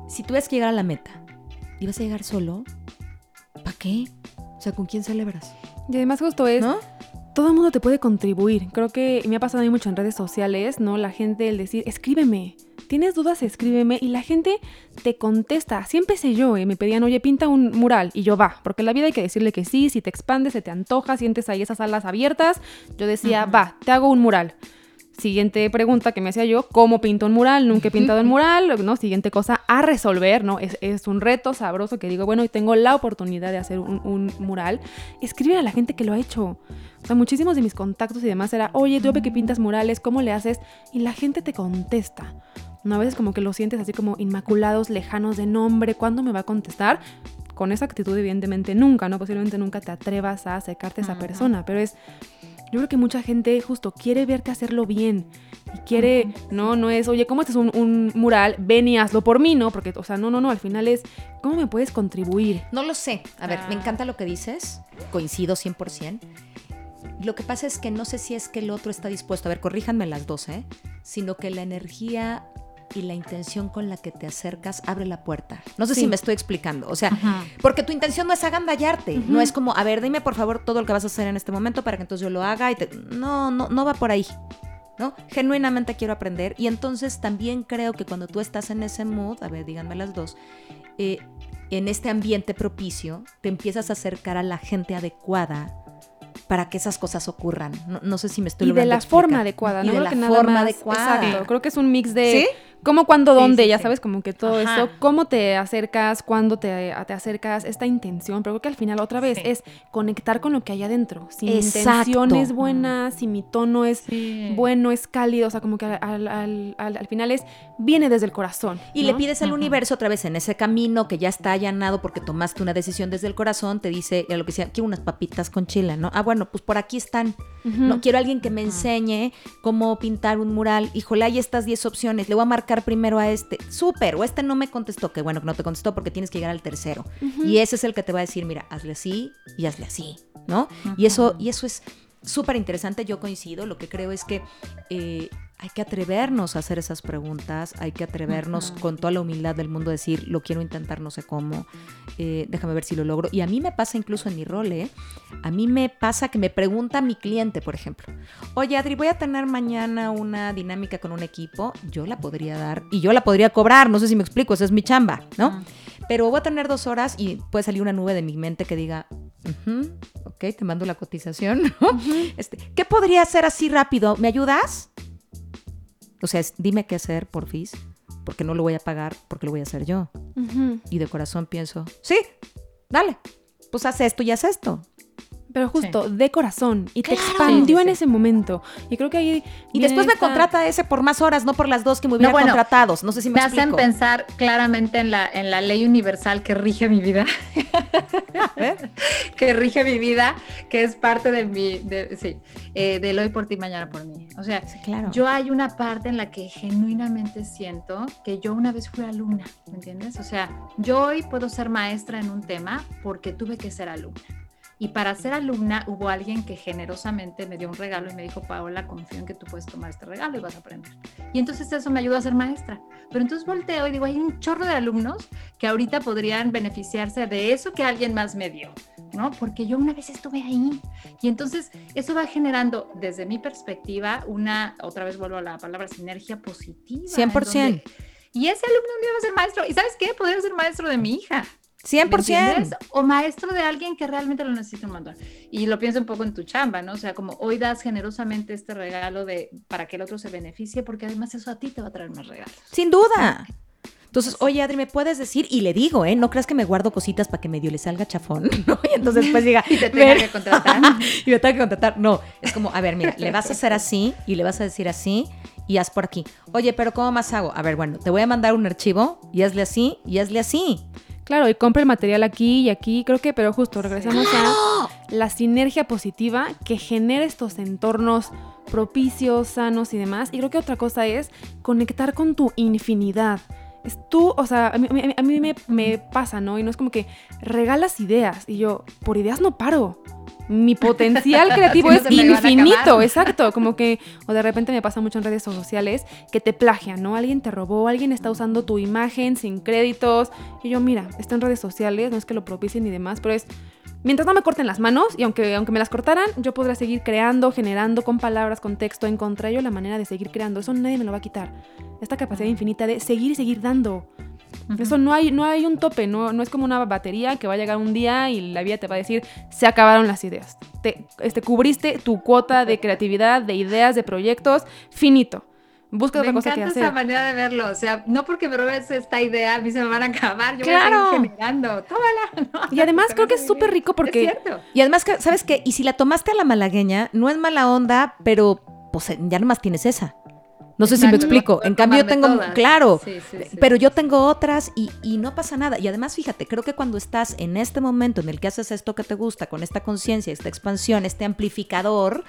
si tú ves que llegar a la meta y vas a llegar solo, ¿para qué? O sea, ¿con quién celebras? Y además justo es, ¿no? Todo el mundo te puede contribuir. Creo que me ha pasado a mí mucho en redes sociales, ¿no? La gente el decir, escríbeme, tienes dudas, escríbeme. Y la gente te contesta. Siempre sé yo, ¿eh? me pedían, oye, pinta un mural. Y yo, va, porque en la vida hay que decirle que sí. Si te expandes, se te antoja, sientes ahí esas alas abiertas. Yo decía, va, te hago un mural. Siguiente pregunta que me hacía yo, ¿cómo pinto un mural? Nunca he pintado un mural, ¿no? Siguiente cosa, a resolver, ¿no? Es, un reto sabroso que digo, bueno, y tengo la oportunidad de hacer un, mural. Escribe a la gente que lo ha hecho. O sea, muchísimos de mis contactos y demás era, oye, tú que pintas murales, ¿cómo le haces? Y la gente te contesta. ¿No? A veces como que lo sientes así como inmaculados, lejanos de nombre, ¿cuándo me va a contestar? Con esa actitud evidentemente nunca, ¿no? Posiblemente nunca te atrevas a acercarte a esa persona, pero es... Yo creo que mucha gente justo quiere verte hacerlo bien y quiere, no, no es, oye, ¿cómo haces un, un, mural? Ven y hazlo por mí, ¿no? Porque, o sea, no, no, no, al final es, ¿cómo me puedes contribuir? No lo sé. A ver, me ah. encanta lo que dices, coincido 100%. Lo que pasa es que no sé si es que el otro está dispuesto, a ver, corríjanme las dos, ¿eh? Sino que la energía y la intención con la que te acercas abre la puerta. No sé si me estoy explicando. O sea, porque tu intención no es agandallarte. No es como, a ver, dime por favor todo lo que vas a hacer en este momento para que entonces yo lo haga. Y te... No, no, no va por ahí. ¿no? Genuinamente quiero aprender. Y entonces también creo que cuando tú estás en ese mood, a ver, díganme las dos, eh, en este ambiente propicio, te empiezas a acercar a la gente adecuada para que esas cosas ocurran. No, sé si me estoy Y de la forma adecuada, ¿no? Y de la forma adecuada. Exacto. Creo que es un mix de ¿Sí? Cómo, cuándo, dónde, ya sabes, como que todo eso, cómo te acercas, cuándo te, te, acercas, esta intención, pero creo que al final otra vez es conectar con lo que hay adentro. Si mi intención es buena, si mi tono es bueno, es cálido, o sea, como que al, al, al, final es, viene desde el corazón. Y le pides al universo otra vez en ese camino que ya está allanado porque tomaste una decisión desde el corazón, te dice, lo que sea, quiero unas papitas con chile, ¿no? Ah, bueno, pues por aquí están. No quiero alguien que me enseñe cómo pintar un mural. Híjole, hay estas 10 opciones. Le voy a marcar primero a este. Súper, o este no me contestó. Que bueno, que no te contestó porque tienes que llegar al tercero. Y ese es el que te va a decir, mira, hazle así y hazle así, ¿no? Y eso, y eso es súper interesante. Yo coincido. Lo que creo es que eh, hay que atrevernos a hacer esas preguntas, hay que atrevernos con toda la humildad del mundo a decir, lo quiero intentar, no sé cómo, eh, déjame ver si lo logro. Y a mí me pasa incluso en mi rol, ¿eh? A mí me pasa que me pregunta mi cliente, por ejemplo, oye Adri, voy a tener mañana una dinámica con un equipo, yo la podría dar y yo la podría cobrar, no sé si me explico, esa es mi chamba, ¿no? Pero voy a tener dos horas y puede salir una nube de mi mente que diga, ok, te mando la cotización, este, ¿Qué podría hacer así rápido? ¿Me ayudas? O sea, dime qué hacer, por porfis, porque no lo voy a pagar, porque lo voy a hacer yo. Y de corazón pienso, sí, dale, pues haz esto y haz esto pero justo de corazón y te expandió en ese momento. Y creo que ahí y después me contrata ese por más horas, no por las dos que me hubiera contratado. No sé si me, me hacen pensar claramente en la en la ley universal que rige mi vida, que rige mi vida, que es parte de mi, de, sí, eh, del hoy por ti mañana por mí. O sea, claro. yo hay una parte en la que genuinamente siento que yo una vez fui alumna, ¿me entiendes? O sea, yo hoy puedo ser maestra en un tema porque tuve que ser alumna. Y para ser alumna hubo alguien que generosamente me dio un regalo y me dijo, Paola, confío en que tú puedes tomar este regalo y vas a aprender. Y entonces eso me ayudó a ser maestra. Pero entonces volteo y digo, hay un chorro de alumnos que ahorita podrían beneficiarse de eso que alguien más me dio, ¿no? Porque yo una vez estuve ahí. Y entonces eso va generando, desde mi perspectiva, una, otra vez vuelvo a la palabra sinergia positiva. 100% Y ese alumno un día va a ser maestro. ¿Y sabes qué? Podría ser maestro de mi hija. 100%. O maestro de alguien que realmente lo necesita un montón. Y lo pienso un poco en tu chamba, ¿no? O sea, como hoy das generosamente este regalo de para que el otro se beneficie, porque además eso a ti te va a traer más regalos. Sin duda. Entonces, oye, Adri, ¿me puedes decir? Y le digo, ¿eh? No creas que me guardo cositas para que medio le salga chafón, ¿no? Y entonces pues diga... y te tenga que contratar. y me tenga que contratar. No, es como, a ver, mira, le vas a hacer así y le vas a decir así y haz por aquí. Oye, pero ¿cómo más hago? A ver, bueno, te voy a mandar un archivo y hazle así y hazle así. Claro, y compra el material aquí y aquí, creo que, pero justo regresamos a la sinergia positiva que genera estos entornos propicios, sanos y demás. Y creo que otra cosa es conectar con tu infinidad. Es tú, o sea, a mí, a mí me, me, pasa, ¿no? Y no es como que regalas ideas y yo, por ideas no paro mi potencial creativo es infinito, exacto, como que, o de repente me pasa mucho en redes sociales que te plagian, ¿no? Alguien te robó, alguien está usando tu imagen sin créditos, y yo, mira, está en redes sociales, no es que lo propicien ni demás, pero es, mientras no me corten las manos, y aunque, aunque me las cortaran, yo podría seguir creando, generando con palabras, con texto, encontré yo la manera de seguir creando, eso nadie me lo va a quitar, esta capacidad infinita de seguir y seguir dando. Eso no hay, no hay un tope, no, no es como una batería que va a llegar un día y la vida te va a decir, se acabaron las ideas. Te este, cubriste tu cuota de creatividad, de ideas, de proyectos, finito. Busca otra cosa que hacer. esa manera de verlo. O sea, no porque me robes esta idea, a mí se me van a acabar. Yo claro. voy a seguir generando. Tómala. Y además creo que es súper rico porque. Es cierto. Y además, ¿sabes qué? Y si la tomaste a la malagueña, no es mala onda, pero pues ya nomás tienes esa. No sé si me explico. En cambio, yo tengo, claro, pero yo tengo otras y, y, no pasa nada. Y además, fíjate, creo que cuando estás en este momento en el que haces esto que te gusta, con esta conciencia, esta expansión, este amplificador,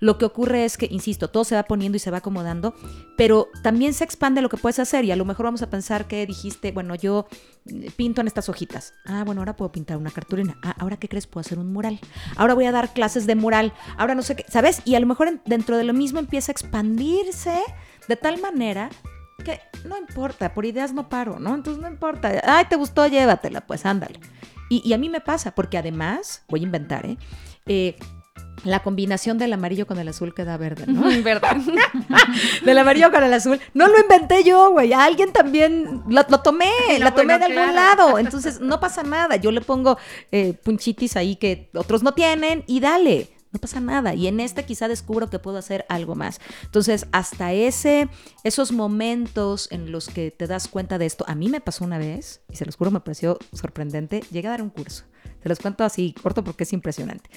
lo que ocurre es que, insisto, todo se va poniendo y se va acomodando, pero también se expande lo que puedes hacer y a lo mejor vamos a pensar que dijiste, bueno, yo eh, pinto en estas hojitas. Ah, bueno, ahora puedo pintar una cartulina. Ah, ahora qué crees, puedo hacer un mural. Ahora voy a dar clases de mural. Ahora no sé qué, ¿sabes? Y a lo mejor dentro de lo mismo empieza a expandirse de tal manera que no importa, por ideas no paro, ¿no? Entonces no importa. Ay, te gustó, llévatela, pues ándale. Y, a mí me pasa, porque además, voy a inventar, ¿eh? eh la combinación del amarillo con el azul queda verde, ¿no? Verdad. del amarillo con el azul. No lo inventé yo, güey. Alguien también lo, tomé, lo tomé de algún lado. Entonces, no pasa nada. Yo le pongo eh, punchitis ahí que otros no tienen y dale no pasa nada. Y en este quizá descubro que puedo hacer algo más. Entonces, hasta ese, esos momentos en los que te das cuenta de esto, a mí me pasó una vez, y se los juro, me pareció sorprendente, llegué a dar un curso. Se los cuento así corto porque es impresionante.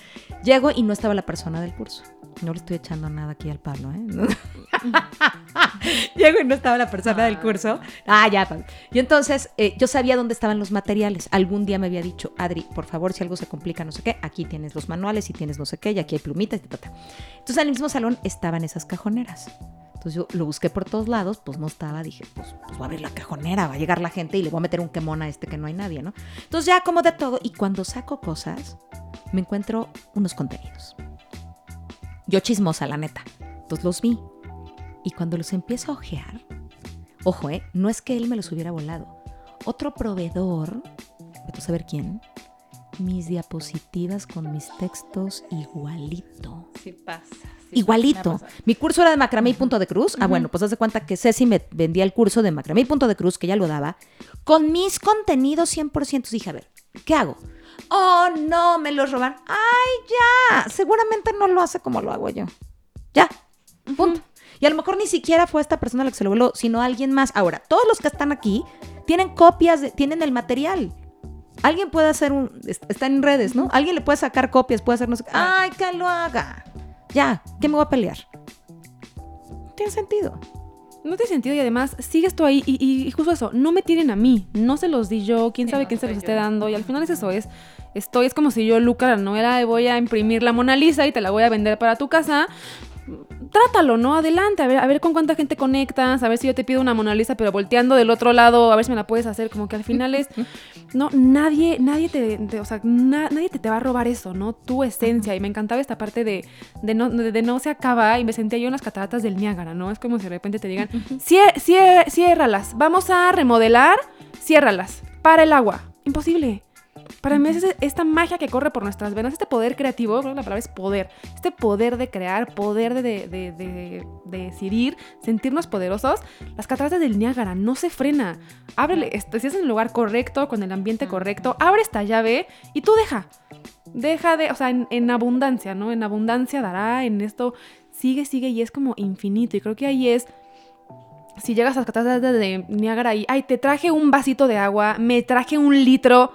Llego y no estaba la persona del curso. No le estoy echando nada aquí al palo, ¿eh? Llego y no estaba la persona del curso. Ah, ya. Y entonces eh, yo sabía dónde estaban los materiales. Algún día me había dicho, Adri, por favor, si algo se complica, no sé qué, aquí tienes los manuales y tienes no sé qué, y aquí hay plumitas y tal. Entonces en el mismo salón estaban esas cajoneras. Entonces yo lo busqué por todos lados, pues no estaba, dije, pues, pues, va a abrir la cajonera, va a llegar la gente y le voy a meter un quemón a este que no hay nadie, ¿no? Entonces ya como de todo, y cuando saco cosas, me encuentro unos contenidos. Yo chismosa, la neta. Entonces los vi. Y cuando los empiezo a ojear, ojo, ¿eh? No es que él me los hubiera volado. Otro proveedor, a saber quién, mis diapositivas con mis textos igualito. Sí pasa. Igualito. Mi curso era de macramé y punto de cruz. Ah, bueno, pues haz de cuenta que Ceci me vendía el curso de macramé y punto de cruz, que ya lo daba, con mis contenidos 100%. Dije, a ver, ¿qué hago? Oh, no, me los roban. Ay, ya. Seguramente no lo hace como lo hago yo. Ya. Punto. Y a lo mejor ni siquiera fue esta persona la que se lo voló, sino alguien más. Ahora, todos los que están aquí tienen copias, tienen el material. Alguien puede hacer un. Está en redes, ¿no? Alguien le puede sacar copias, puede hacer no sé qué. Ay, que lo haga. Ya, ¿qué me voy a pelear? No tiene sentido. No tiene sentido y además sigues tú ahí y, justo eso, no me tienen a mí, no se los di yo, quién sabe quién se los esté dando y al final es eso, es, estoy, es como si yo, Luca, no era, voy a imprimir la Mona Lisa y te la voy a vender para tu casa, trátalo, ¿no? Adelante, a ver, a ver con cuánta gente conectas, a ver si yo te pido una Mona Lisa, pero volteando del otro lado, a ver si me la puedes hacer, como que al final es, no, nadie, nadie te, o sea, nadie te, te, va a robar eso, ¿no? Tu esencia, y me encantaba esta parte de, de, no, de, no se acaba, y me sentía yo en las cataratas del Niágara, ¿no? Es como si de repente te digan, ciérralas, vamos a remodelar, ciérralas, para el agua, imposible. Para mí es esta magia que corre por nuestras venas, este poder creativo, creo que la palabra es poder, este poder de crear, poder de, de, decidir, sentirnos poderosos. Las cataratas del Niágara no se frena. Ábrele, si es en el lugar correcto, con el ambiente correcto, abre esta llave y tú deja. Deja de, o sea, en, abundancia, ¿no? En abundancia dará, en esto sigue, sigue y es como infinito. Y creo que ahí es si llegas a las cataratas de Niágara y, ay, te traje un vasito de agua, me traje un litro,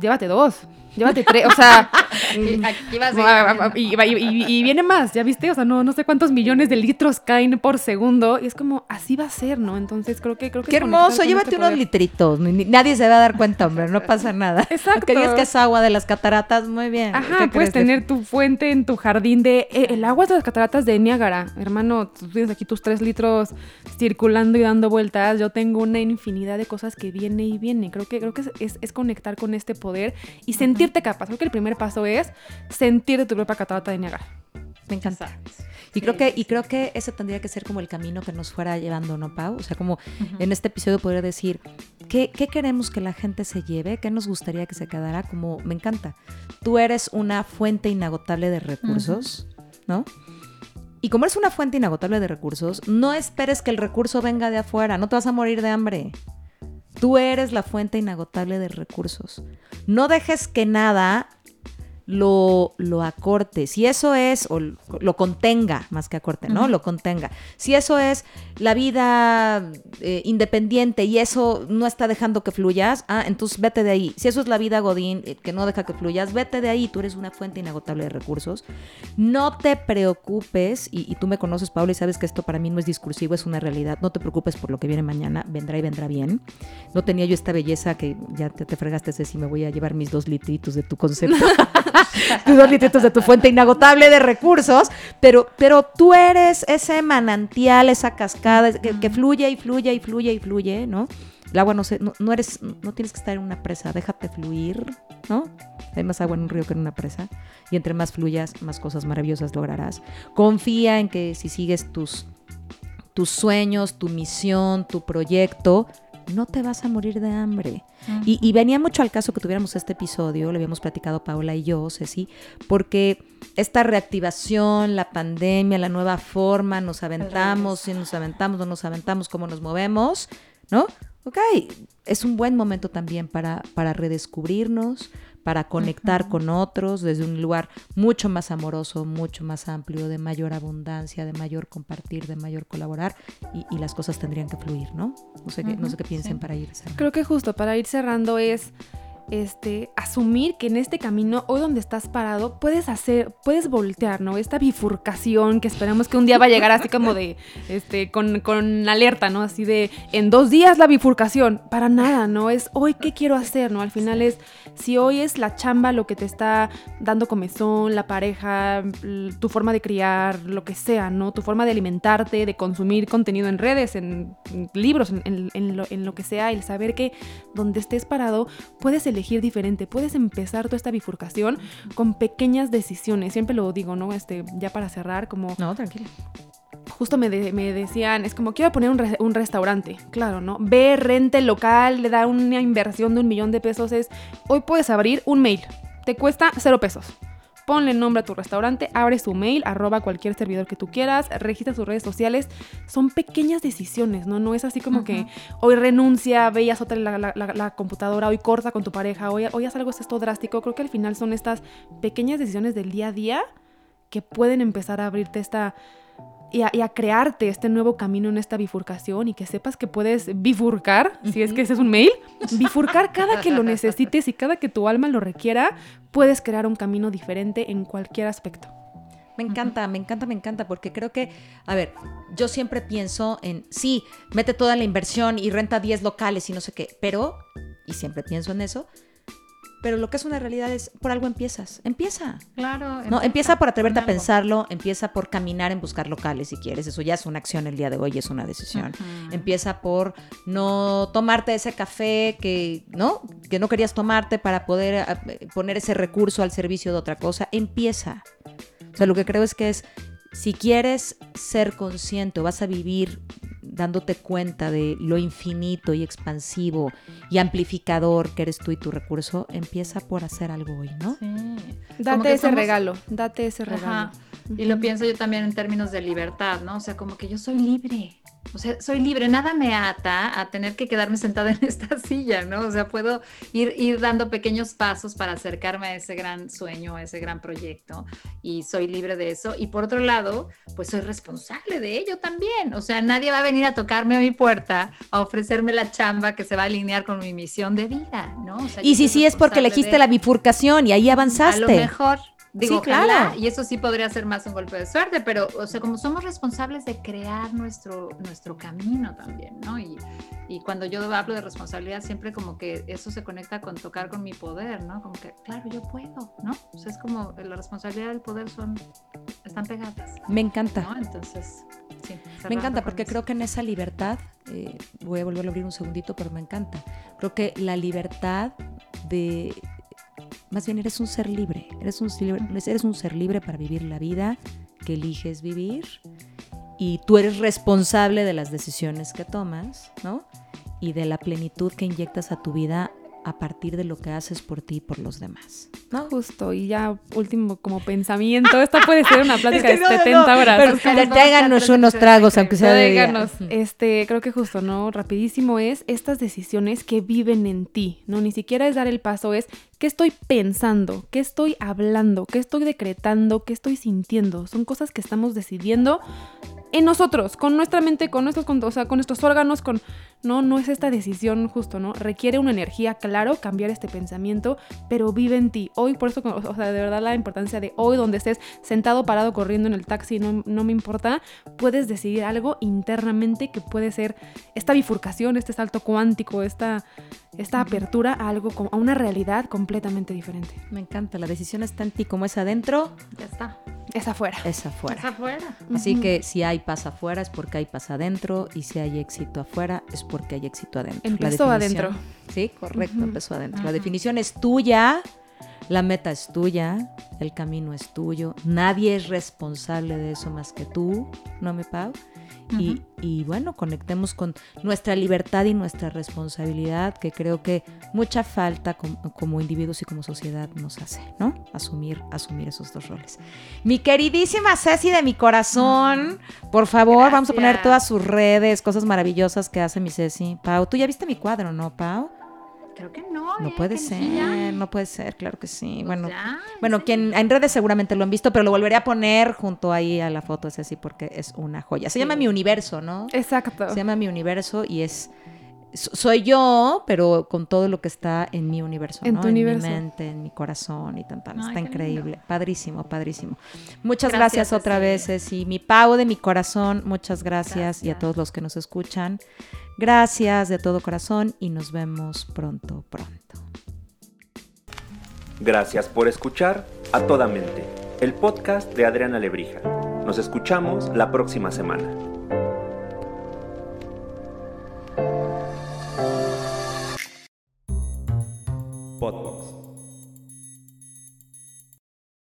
llévate dos. Llévate tres, o sea. y, viene más, ¿ya viste? O sea, no, no sé cuántos millones de litros caen por segundo. Y es como, así va a ser, ¿no? Entonces creo que. Creo que Qué hermoso, llévate este unos litritos. Nadie se va a dar cuenta, hombre, no pasa nada. Exacto. Que digas que es agua de las cataratas, muy bien. Ajá, puedes tener tu fuente en tu jardín de. Eh, el agua de las cataratas de Niágara. Hermano, tú tienes aquí tus tres litros circulando y dando vueltas. Yo tengo una infinidad de cosas que viene y viene. Creo que, creo que es, es conectar con este poder y sentir capaz. Creo que el primer paso es sentir tu propia catarata de Niagara. Me encanta. Y creo que y creo que ese tendría que ser como el camino que nos fuera llevando, ¿no, Pau? O sea, como en este episodio podría decir, ¿qué, ¿qué, queremos que la gente se lleve? ¿Qué nos gustaría que se quedara? Como, me encanta. Tú eres una fuente inagotable de recursos, ¿no? Y como eres una fuente inagotable de recursos, no esperes que el recurso venga de afuera, no te vas a morir de hambre. Tú eres la fuente inagotable de recursos. No dejes que nada lo, lo acorte. Si eso es, o lo contenga, más que acorte, ¿no? Lo contenga. Si eso es la vida eh, independiente y eso no está dejando que fluyas, ah, entonces vete de ahí. Si eso es la vida Godín, eh, que no deja que fluyas, vete de ahí. Tú eres una fuente inagotable de recursos. No te preocupes, y, tú me conoces, Paula, y sabes que esto para mí no es discursivo, es una realidad. No te preocupes por lo que viene mañana, vendrá y vendrá bien. No tenía yo esta belleza que ya te, te fregaste, si me voy a llevar mis dos litritos de tu concepto. tus dos litritos de tu fuente inagotable de recursos, pero, pero tú eres ese manantial, esa cascada que, fluye y fluye y fluye y fluye, ¿no? El agua no, se, no, eres, no tienes que estar en una presa, déjate fluir, ¿no? Hay más agua en un río que en una presa. Y entre más fluyas, más cosas maravillosas lograrás. Confía en que si sigues tus, tus sueños, tu misión, tu proyecto, no te vas a morir de hambre. y, venía mucho al caso que tuviéramos este episodio, lo habíamos platicado Paula y yo, Ceci, porque esta reactivación, la pandemia, la nueva forma, nos aventamos, si nos aventamos, no nos aventamos, cómo nos movemos, ¿no? Ok, es un buen momento también para, para redescubrirnos, para conectar con otros desde un lugar mucho más amoroso, mucho más amplio, de mayor abundancia, de mayor compartir, de mayor colaborar y, las cosas tendrían que fluir, ¿no? No sé, qué, no sé qué piensen para ir cerrando. Creo que justo para ir cerrando es este, asumir que en este camino, hoy donde estás parado, puedes hacer, puedes voltear, ¿no? Esta bifurcación que esperamos que un día va a llegar así como de, este, con, con alerta, ¿no? Así de, en dos días la bifurcación. Para nada, ¿no? Es hoy qué quiero hacer, ¿no? Al final es, si hoy es la chamba lo que te está dando comezón, la pareja, tu forma de criar, lo que sea, ¿no? Tu forma de alimentarte, de consumir contenido en redes, en, libros, en, en, lo, en lo que sea, el saber que donde estés parado, puedes elegir diferente, puedes empezar toda esta bifurcación con pequeñas decisiones. Siempre lo digo, ¿no? Este, ya para cerrar, como... No, tranquilo justo me, me, decían, es como quiero poner un, un, restaurante, claro, ¿no? Ve, rente local, le da una inversión de un millón de pesos, es, hoy puedes abrir un mail, te cuesta cero pesos ponle nombre a tu restaurante, abre su mail, arroba cualquier servidor que tú quieras, registra sus redes sociales. Son pequeñas decisiones, ¿no? No es así como que hoy renuncia, veías otra la, la, computadora, hoy corta con tu pareja, hoy, hoy haz algo esto drástico. Creo que al final son estas pequeñas decisiones del día a día que pueden empezar a abrirte esta y a, crearte este nuevo camino en esta bifurcación y que sepas que puedes bifurcar, si es que ese es un mail, bifurcar cada que lo necesites y cada que tu alma lo requiera, puedes crear un camino diferente en cualquier aspecto. Me encanta, me encanta, me encanta, porque creo que, a ver, yo siempre pienso en, sí, mete toda la inversión y renta 10 locales y no sé qué, pero, y siempre pienso en eso, pero lo que es una realidad es, por algo empiezas. Empieza. Claro. No, empieza por atreverte a pensarlo, empieza por caminar en buscar locales si quieres. Eso ya es una acción el día de hoy, es una decisión. Empieza por no tomarte ese café que, ¿no? Que no querías tomarte para poder eh, poner ese recurso al servicio de otra cosa. Empieza. O sea, lo que creo es que es, si quieres ser consciente o vas a vivir dándote cuenta de lo infinito y expansivo y amplificador que eres tú y tu recurso, empieza por hacer algo hoy, ¿no? Sí. Date ese regalo, date ese regalo. Y lo pienso yo también en términos de libertad, ¿no? O sea, como que yo soy libre. O sea, soy libre, nada me ata a tener que quedarme sentada en esta silla, ¿no? O sea, puedo ir, ir dando pequeños pasos para acercarme a ese gran sueño, a ese gran proyecto, y soy libre de eso. Y por otro lado, pues soy responsable de ello también. O sea, nadie va a venir a tocarme a mi puerta a ofrecerme la chamba que se va a alinear con mi misión de vida, ¿no? y si sí es porque elegiste la bifurcación y ahí avanzaste. A lo mejor, Digo, claro. y eso sí podría ser más un golpe de suerte, pero, o sea, como somos responsables de crear nuestro, nuestro camino también, ¿no? Y, y cuando yo hablo de responsabilidad, siempre como que eso se conecta con tocar con mi poder, ¿no? Como que, claro, yo puedo, ¿no? O sea, es como la responsabilidad y el poder son, están pegadas. Me encanta. ¿no? Entonces, sí. Me encanta porque creo que en esa libertad, eh, voy a volver a abrir un segundito, pero me encanta. Creo que la libertad de más bien eres un ser libre, eres un, eres un ser libre para vivir la vida que eliges vivir y tú eres responsable de las decisiones que tomas, ¿no? Y de la plenitud que inyectas a tu vida a partir de lo que haces por ti y por los demás. ¿no? Justo, y ya último como pensamiento, esta puede ser una plática de 70 horas. Pero tráiganos unos tragos, aunque sea de Este, creo que justo, ¿no? Rapidísimo es estas decisiones que viven en ti, ¿no? Ni siquiera es dar el paso, es qué estoy pensando, qué estoy hablando, qué estoy decretando, qué estoy sintiendo. Son cosas que estamos decidiendo en nosotros, con nuestra mente, con nuestros, con, o sea, con nuestros órganos, con no, no es esta decisión justo, ¿no? Requiere una energía, claro, cambiar este pensamiento, pero vive en ti. Hoy, por eso, o sea, de verdad la importancia de hoy, donde estés sentado, parado, corriendo en el taxi, no, no me importa, puedes decidir algo internamente que puede ser esta bifurcación, este salto cuántico, esta, esta apertura a algo, a una realidad completamente diferente. Me encanta, la decisión está en ti, como es adentro, ya está. Es afuera. Es afuera. Es afuera. Así que si hay paz afuera es porque hay paz adentro y si hay éxito afuera es porque hay éxito adentro. Empezó adentro. Sí, correcto, empezó adentro. La definición es tuya, la meta es tuya, el camino es tuyo, nadie es responsable de eso más que tú, ¿no me Pau? Y, bueno, conectemos con nuestra libertad y nuestra responsabilidad, que creo que mucha falta como, individuos y como sociedad nos hace, ¿no? Asumir, asumir esos dos roles. Mi queridísima Ceci de mi corazón, por favor, vamos a poner todas sus redes, cosas maravillosas que hace mi Ceci. Pau, tú ya viste mi cuadro, ¿no, Pau? Creo que no. No ¿eh? puede ser, no puede ser, claro que sí. Pues bueno, bueno, quien en redes seguramente lo han visto, pero lo volveré a poner junto ahí a la foto, es así, porque es una joya. Se llama Mi Universo, ¿no? Exacto. Se llama Mi Universo y es soy yo, pero con todo lo que está en mi universo, en, ¿no? en mi mente, en mi corazón y tan, tan. está increíble. Padrísimo, padrísimo. Muchas gracias, otra vez, y Mi Pau de mi corazón, muchas gracias, y a todos los que nos escuchan. Gracias de todo corazón y nos vemos pronto, pronto. Gracias por escuchar A Toda Mente, el podcast de Adriana Lebrija. Nos escuchamos la próxima semana.